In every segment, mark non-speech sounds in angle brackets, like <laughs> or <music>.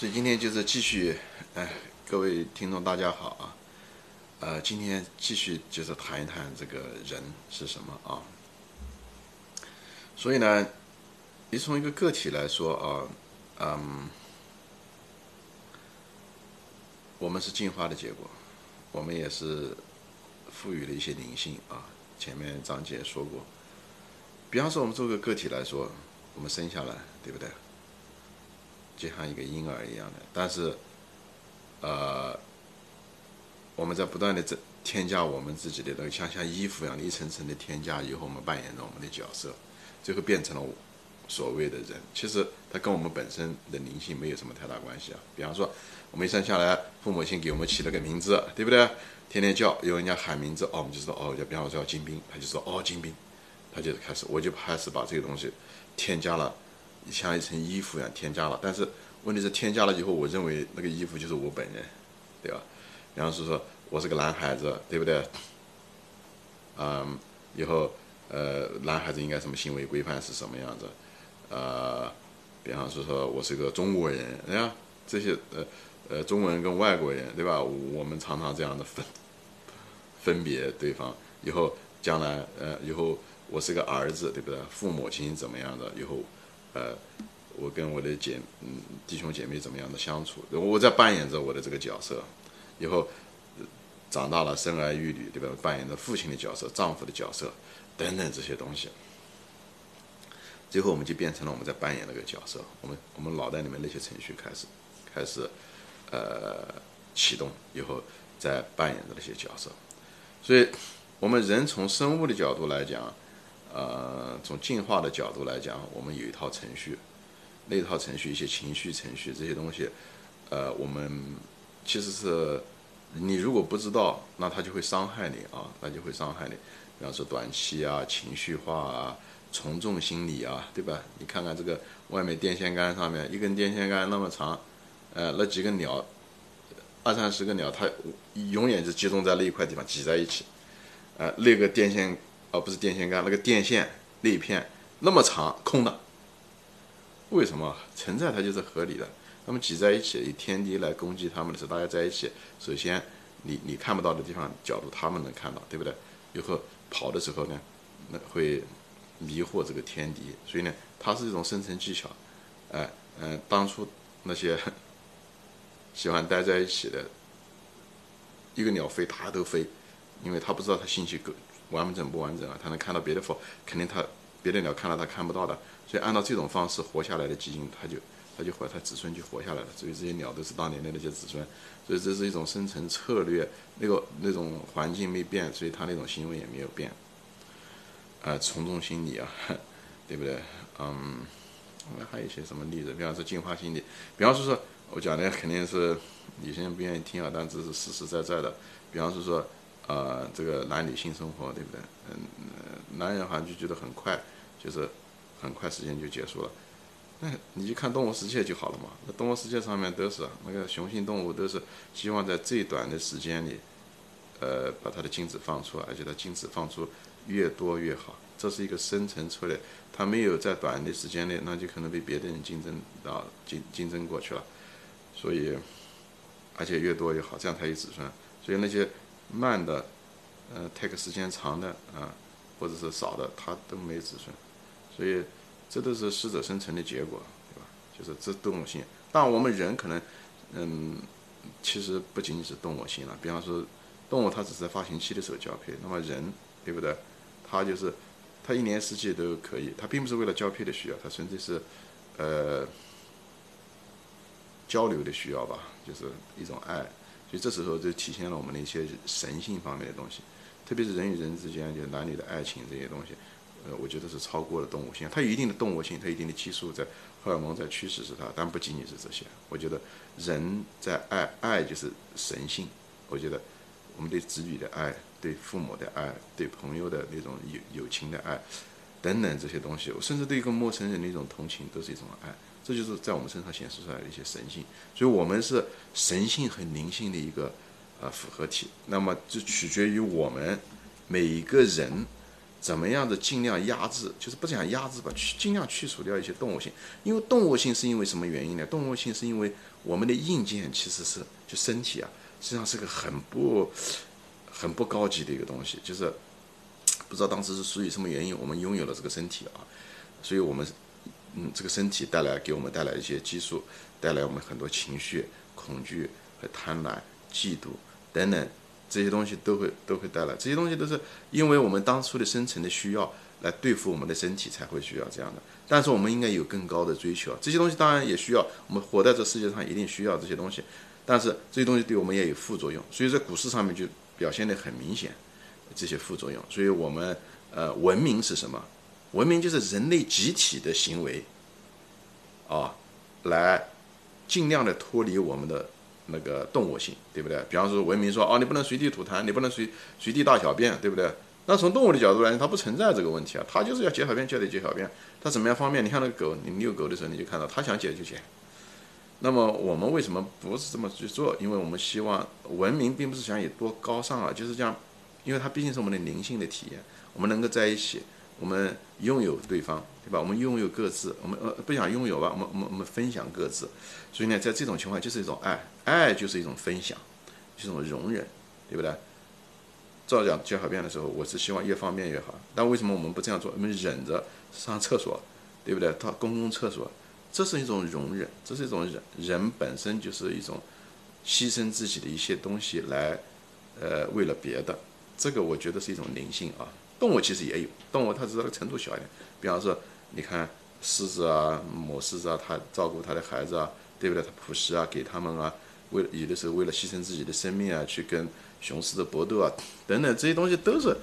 所以今天就是继续，哎，各位听众大家好啊，呃，今天继续就是谈一谈这个人是什么啊。所以呢，你从一个个体来说啊，嗯，我们是进化的结果，我们也是赋予了一些灵性啊。前面张姐说过，比方说我们做个个体来说，我们生下来，对不对？就像一个婴儿一样的，但是，呃，我们在不断的增添加我们自己的那个像像衣服一样的一层层的添加以后，我们扮演着我们的角色，最后变成了所谓的人。其实它跟我们本身的灵性没有什么太大关系啊。比方说，我们一生下来，父母亲给我们起了个名字，对不对？天天叫，有人家喊名字，哦，我们就知道，哦，叫比方说叫金兵，他就说，哦，金兵，他就开始，我就开始把这个东西添加了。像一层衣服一样添加了，但是问题是添加了以后，我认为那个衣服就是我本人，对吧？比方说说我是个男孩子，对不对？嗯，以后呃，男孩子应该什么行为规范是什么样子？呃，比方说说我是个中国人，哎呀，这些呃呃中国人跟外国人，对吧？我们常常这样的分分别对方。以后将来呃，以后我是个儿子，对不对？父母亲怎么样的？以后。呃，我跟我的姐嗯弟兄姐妹怎么样的相处？我在扮演着我的这个角色，以后长大了生儿育女，对吧？扮演着父亲的角色、丈夫的角色等等这些东西，最后我们就变成了我们在扮演那个角色。我们我们脑袋里面那些程序开始开始呃启动，以后在扮演着那些角色。所以，我们人从生物的角度来讲。呃，从进化的角度来讲，我们有一套程序，那套程序一些情绪程序这些东西，呃，我们其实是你如果不知道，那它就会伤害你啊，那就会伤害你。比方说短期啊，情绪化啊，从众心理啊，对吧？你看看这个外面电线杆上面一根电线杆那么长，呃，那几个鸟，二三十个鸟，它永远是集中在那一块地方挤在一起，呃，那个电线。而不是电线杆，那个电线那一片那么长空的，为什么存在？它就是合理的。它们挤在一起，以天敌来攻击它们的时候，大家在一起，首先你你看不到的地方角度，他们能看到，对不对？以后跑的时候呢，那会迷惑这个天敌，所以呢，它是一种生存技巧。哎，嗯，当初那些 <laughs> 喜欢待在一起的，一个鸟飞，它都飞，因为它不知道它信息够。完整不完整啊？它能看到别的鸟，肯定它别的鸟看到它看不到的。所以按照这种方式活下来的基因，它就它就活，它子孙就活下来了。所以这些鸟都是当年的那些子孙。所以这是一种生存策略，那个那种环境没变，所以它那种行为也没有变。啊，从众心理啊，<laughs> 对不对？嗯，那还有一些什么例子？比方说进化心理，比方说说我讲的肯定是有些人不愿意听啊，但这是实实在在的。比方说说。呃，这个男女性生活，对不对？嗯，男人好像就觉得很快，就是很快时间就结束了。那你就看动物世界就好了嘛。那动物世界上面都是那个雄性动物，都是希望在最短的时间里，呃，把它的精子放出，而且它精子放出越多越好。这是一个生存策略。它没有在短的时间内，那就可能被别的人竞争到竞竞争过去了。所以，而且越多越好，这样才有子孙。所以那些。慢的，呃，take 时间长的啊，或者是少的，它都没子孙，所以这都是适者生存的结果，对吧？就是这动物性。但我们人可能，嗯，其实不仅仅是动物性了。比方说，动物它只是在发情期的时候交配，那么人，对不对？它就是，它一年四季都可以，它并不是为了交配的需要，它纯粹是，呃，交流的需要吧，就是一种爱。所以这时候就体现了我们的一些神性方面的东西，特别是人与人之间就男女的爱情这些东西，呃，我觉得是超过了动物性。它有一定的动物性，它一定的激素在荷尔蒙在驱使着它，但不仅仅是这些。我觉得人在爱爱就是神性。我觉得我们对子女的爱、对父母的爱、对朋友的那种友友情的爱等等这些东西，甚至对一个陌生人的一种同情，都是一种爱。这就是在我们身上显示出来的一些神性，所以我们是神性和灵性的一个呃复合体。那么就取决于我们每一个人怎么样的尽量压制，就是不讲压制吧，去尽量去除掉一些动物性。因为动物性是因为什么原因呢？动物性是因为我们的硬件其实是就身体啊，实际上是个很不很不高级的一个东西，就是 <tsk> 不知道当时是属于什么原因，我们拥有了这个身体啊，所以我们嗯，这个身体带来给我们带来一些激素，带来我们很多情绪、恐惧和贪婪、嫉妒等等。这些东西都会都会带来，这些东西都是因为我们当初的生存的需要来对付我们的身体才会需要这样的。但是我们应该有更高的追求，这些东西当然也需要，我们活在这世界上一定需要这些东西。但是这些东西对我们也有副作用，所以在股市上面就表现得很明显，这些副作用。所以我们呃，文明是什么？文明就是人类集体的行为啊，来尽量的脱离我们的。那个动物性，对不对？比方说文明说，哦，你不能随地吐痰，你不能随随地大小便，对不对？那从动物的角度来讲，它不存在这个问题啊，它就是要解小便就得解小便，它怎么样方便？你看那个狗，你遛狗的时候你就看到，它想解就解。那么我们为什么不是这么去做？因为我们希望文明并不是想有多高尚啊，就是这样，因为它毕竟是我们的灵性的体验，我们能够在一起。我们拥有对方，对吧？我们拥有各自，我们呃不想拥有吧？我们我们我们分享各自，所以呢，在这种情况就是一种爱，爱就是一种分享，一种容忍，对不对？照讲解小便的时候，我是希望越方便越好。但为什么我们不这样做？我们忍着上厕所，对不对？到公共厕所，这是一种容忍，这是一种忍。人本身就是一种牺牲自己的一些东西来，呃，为了别的，这个我觉得是一种灵性啊。动物其实也有，动物它只是那个程度小一点。比方说，你看狮子啊，母狮子啊，它照顾它的孩子啊，对不对？它捕食啊，给他们啊，为有的时候为了牺牲自己的生命啊，去跟雄狮的搏斗啊，等等这些东西都是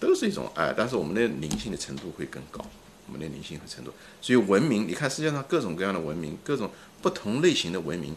都是一种爱。但是我们的灵性的程度会更高，我们的灵性和程度。所以文明，你看世界上各种各样的文明，各种不同类型的文明，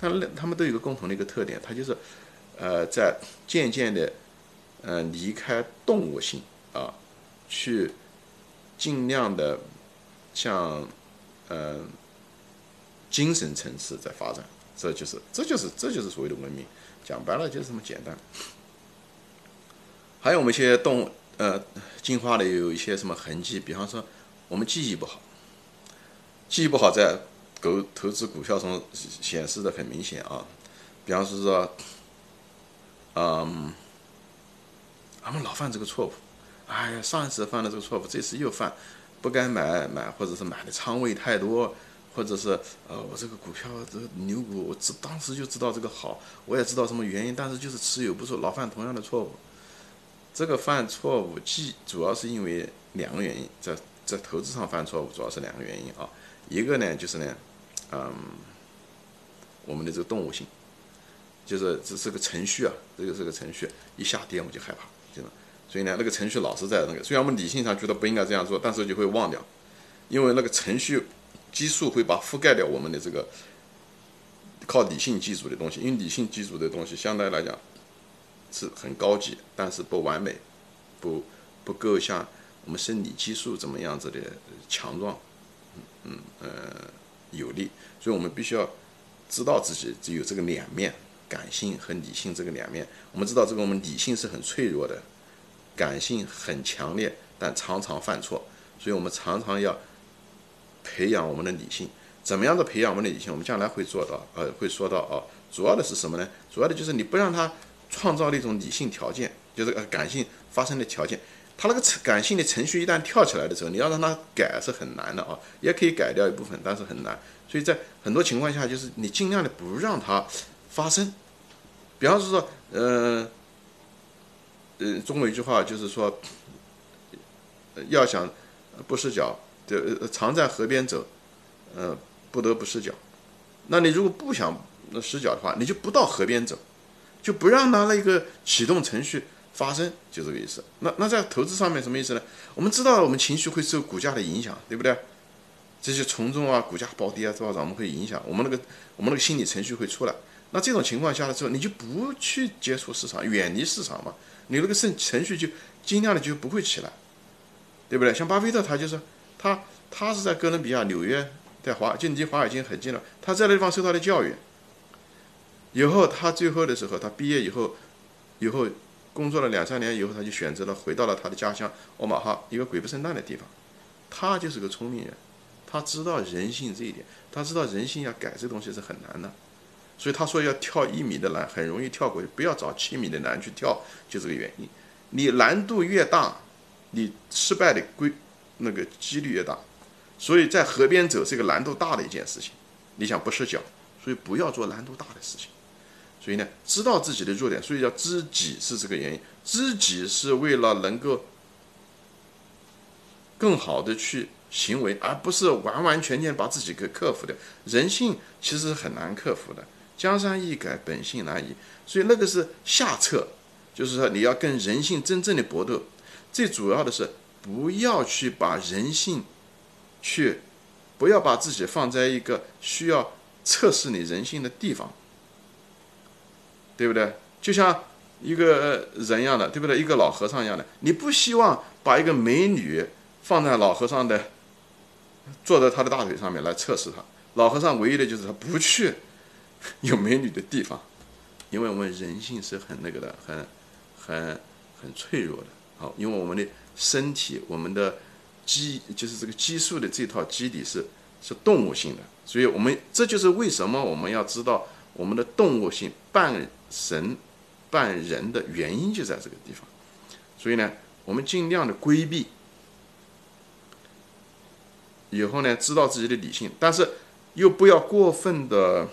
它它们都有一个共同的一个特点，它就是呃，在渐渐的。嗯，离开动物性啊，去尽量的向嗯精神层次在发展，这就是这就是这就是所谓的文明。讲白了就是这么简单。还有我们一些动物呃进化的有一些什么痕迹，比方说我们记忆不好，记忆不好在狗投资股票中显示的很明显啊。比方说，嗯。他们老犯这个错误，哎呀，上一次犯了这个错误，这次又犯，不该买买，或者是买的仓位太多，或者是呃，我这个股票这个牛股，我知当时就知道这个好，我也知道什么原因，但是就是持有不住，老犯同样的错误。这个犯错误，既主要是因为两个原因，在在投资上犯错误，主要是两个原因啊。一个呢，就是呢，嗯，我们的这个动物性，就是这是个程序啊，这个是个程序，一下跌我就害怕。所以呢，那个程序老是在那个，虽然我们理性上觉得不应该这样做，但是就会忘掉，因为那个程序激素会把覆盖掉我们的这个靠理性记住的东西，因为理性记住的东西相对来讲是很高级，但是不完美，不不够像我们生理激素怎么样子的强壮，嗯呃有力，所以我们必须要知道自己只有这个两面。感性和理性这个两面，我们知道这个我们理性是很脆弱的，感性很强烈，但常常犯错，所以我们常常要培养我们的理性。怎么样的培养我们的理性？我们将来会做到，呃，会说到啊。主要的是什么呢？主要的就是你不让他创造那种理性条件，就是呃感性发生的条件。他那个程感性的程序一旦跳起来的时候，你要让他改是很难的啊，也可以改掉一部分，但是很难。所以在很多情况下，就是你尽量的不让他。发生，比方说，呃，中国一句话就是说，要想不失脚，就常在河边走，呃，不得不失脚。那你如果不想失脚的话，你就不到河边走，就不让它那个启动程序发生，就这个意思。那那在投资上面什么意思呢？我们知道我们情绪会受股价的影响，对不对？这些从众啊，股价暴跌啊，多少我们会影响我们那个我们那个心理程序会出来。那这种情况下的时候，你就不去接触市场，远离市场嘛，你那个程程序就尽量的就不会起来，对不对？像巴菲特他就是他他是在哥伦比亚纽约，在华就离华尔街很近了，他在那地方受到的教育，以后他最后的时候，他毕业以后，以后工作了两三年以后，他就选择了回到了他的家乡奥马哈一个鬼不生蛋的地方。他就是个聪明人，他知道人性这一点，他知道人性要改这东西是很难的，所以他说要跳一米的栏很容易跳过去，不要找七米的栏去跳，就这个原因。你难度越大，你失败的规那个几率越大。所以在河边走是一个难度大的一件事情，你想不失脚，所以不要做难度大的事情。所以呢，知道自己的弱点，所以叫知己是这个原因。知己是为了能够更好的去行为，而不是完完全全把自己给克服掉。人性其实很难克服的，江山易改，本性难移。所以那个是下策，就是说你要跟人性真正的搏斗。最主要的是不要去把人性去，不要把自己放在一个需要测试你人性的地方。对不对？就像一个人一样的，对不对？一个老和尚一样的，你不希望把一个美女放在老和尚的，坐在他的大腿上面来测试他。老和尚唯一的就是他不去 <laughs> 有美女的地方，因为我们人性是很那个的，很很很脆弱的。好，因为我们的身体，我们的基就是这个激素的这套基底是是动物性的，所以我们这就是为什么我们要知道我们的动物性半。神半人的原因就在这个地方，所以呢，我们尽量的规避，以后呢，知道自己的理性，但是又不要过分的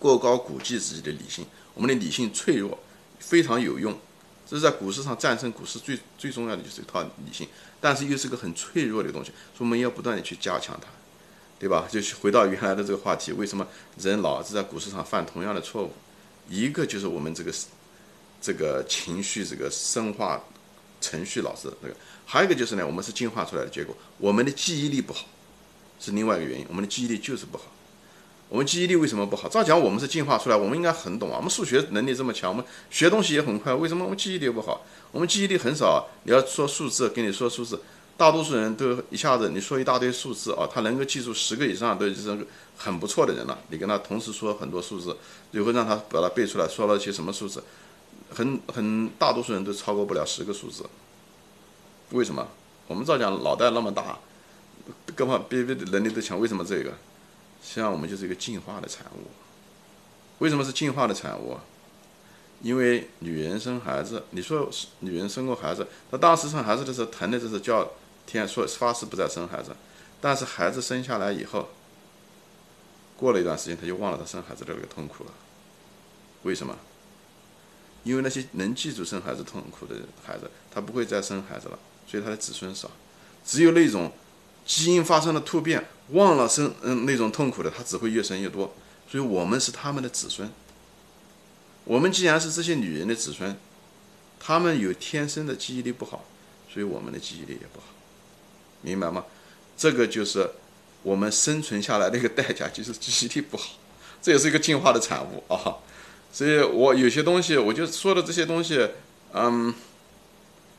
过高估计自己的理性。我们的理性脆弱，非常有用，这是在股市上战胜股市最最重要的就是一套理性，但是又是个很脆弱的东西，所以我们要不断的去加强它，对吧？就回到原来的这个话题，为什么人老是在股市上犯同样的错误？一个就是我们这个这个情绪这个深化程序老是那个，还有一个就是呢，我们是进化出来的结果，我们的记忆力不好，是另外一个原因，我们的记忆力就是不好。我们记忆力为什么不好？照讲我们是进化出来，我们应该很懂啊，我们数学能力这么强，我们学东西也很快，为什么我们记忆力不好？我们记忆力很少，你要说数字，跟你说数字。大多数人都一下子你说一大堆数字啊，他能够记住十个以上都是很不错的人了。你跟他同时说很多数字，就会让他把它背出来，说了些什么数字，很很大多数人都超过不了十个数字。为什么？我们照讲脑袋那么大，各方别别的能力都强，为什么这个？实际上我们就是一个进化的产物。为什么是进化的产物？因为女人生孩子，你说女人生过孩子，她当时生孩子的时候疼的就是叫。天说发誓不再生孩子，但是孩子生下来以后，过了一段时间，他就忘了他生孩子的那个痛苦了。为什么？因为那些能记住生孩子痛苦的孩子，他不会再生孩子了，所以他的子孙少。只有那种基因发生了突变，忘了生嗯那种痛苦的，他只会越生越多。所以我们是他们的子孙。我们既然是这些女人的子孙，他们有天生的记忆力不好，所以我们的记忆力也不好。明白吗？这个就是我们生存下来的一个代价，就是记忆力不好，这也是一个进化的产物啊。所以我有些东西，我就说的这些东西，嗯，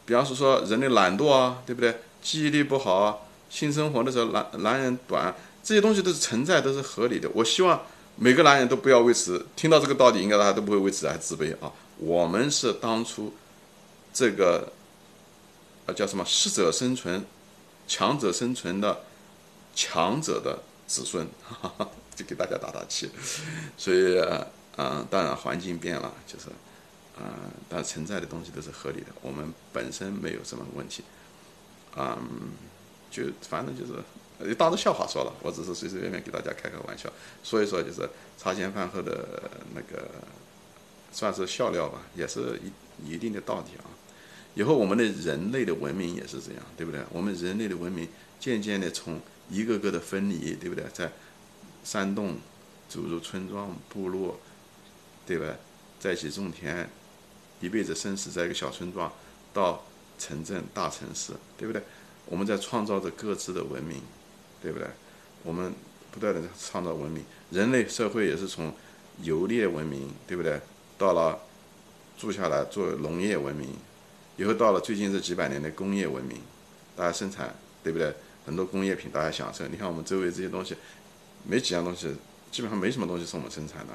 比方说说人的懒惰啊，对不对？记忆力不好啊，性生活的时候男男人短，这些东西都是存在，都是合理的。我希望每个男人都不要为此听到这个道理，应该大家都不会为此而自卑啊。我们是当初这个呃叫什么适者生存。强者生存的强者的子孙，<laughs> 就给大家打打气。所以，嗯，当然环境变了，就是，嗯，但存在的东西都是合理的。我们本身没有什么问题，嗯，就反正就是当着笑话说了。我只是随随便便给大家开开玩笑，说一说就是茶前饭后的那个，算是笑料吧，也是一一定的道理啊。以后我们的人类的文明也是这样，对不对？我们人类的文明渐渐的从一个个的分离，对不对？在山洞走入村庄、部落，对吧？在一起种田，一辈子生死在一个小村庄，到城镇、大城市，对不对？我们在创造着各自的文明，对不对？我们不断的创造文明，人类社会也是从游猎文明，对不对？到了住下来做农业文明。以后到了最近这几百年的工业文明，大家生产对不对？很多工业品大家享受。你看我们周围这些东西，没几样东西，基本上没什么东西是我们生产的，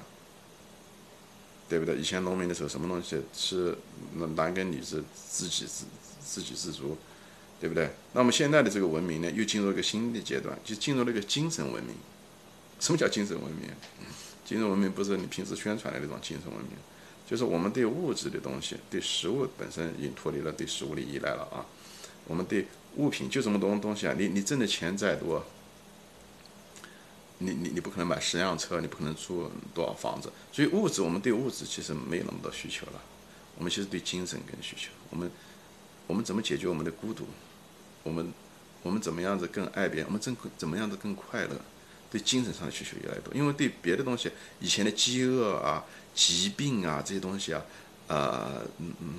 对不对？以前农民的时候，什么东西吃男耕女织，自给自自给自足，对不对？那么现在的这个文明呢，又进入一个新的阶段，就进入了一个精神文明。什么叫精神文明？精神文明不是你平时宣传的那种精神文明，就是我们对物质的东西，对食物本身已经脱离了对食物的依赖了啊。我们对物品就这么多东西啊，你你挣的钱再多。你你你不可能买十辆车，你不可能住多少房子，所以物质我们对物质其实没有那么多需求了，我们其实对精神更需求。我们我们怎么解决我们的孤独？我们我们怎么样子更爱别人？我们怎怎么样子更快乐？对精神上的需求越来越多，因为对别的东西，以前的饥饿啊、疾病啊这些东西啊，呃嗯嗯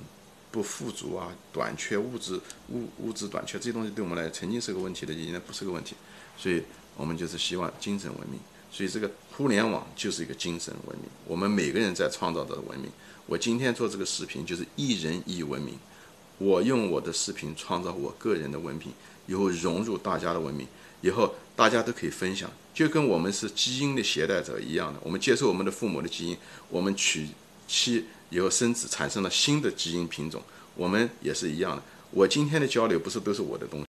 不富足啊、短缺物质物物质短缺这些东西对我们来曾经是个问题的，现在不是个问题，所以。我们就是希望精神文明，所以这个互联网就是一个精神文明。我们每个人在创造的文明。我今天做这个视频就是一人一文明，我用我的视频创造我个人的文明，以后融入大家的文明，以后大家都可以分享，就跟我们是基因的携带者一样的。我们接受我们的父母的基因，我们娶妻以后生子产生了新的基因品种，我们也是一样的。我今天的交流不是都是我的东西。